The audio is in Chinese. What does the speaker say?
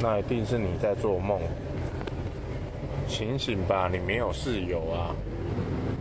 那一定是你在做梦。醒醒吧你没有室友啊。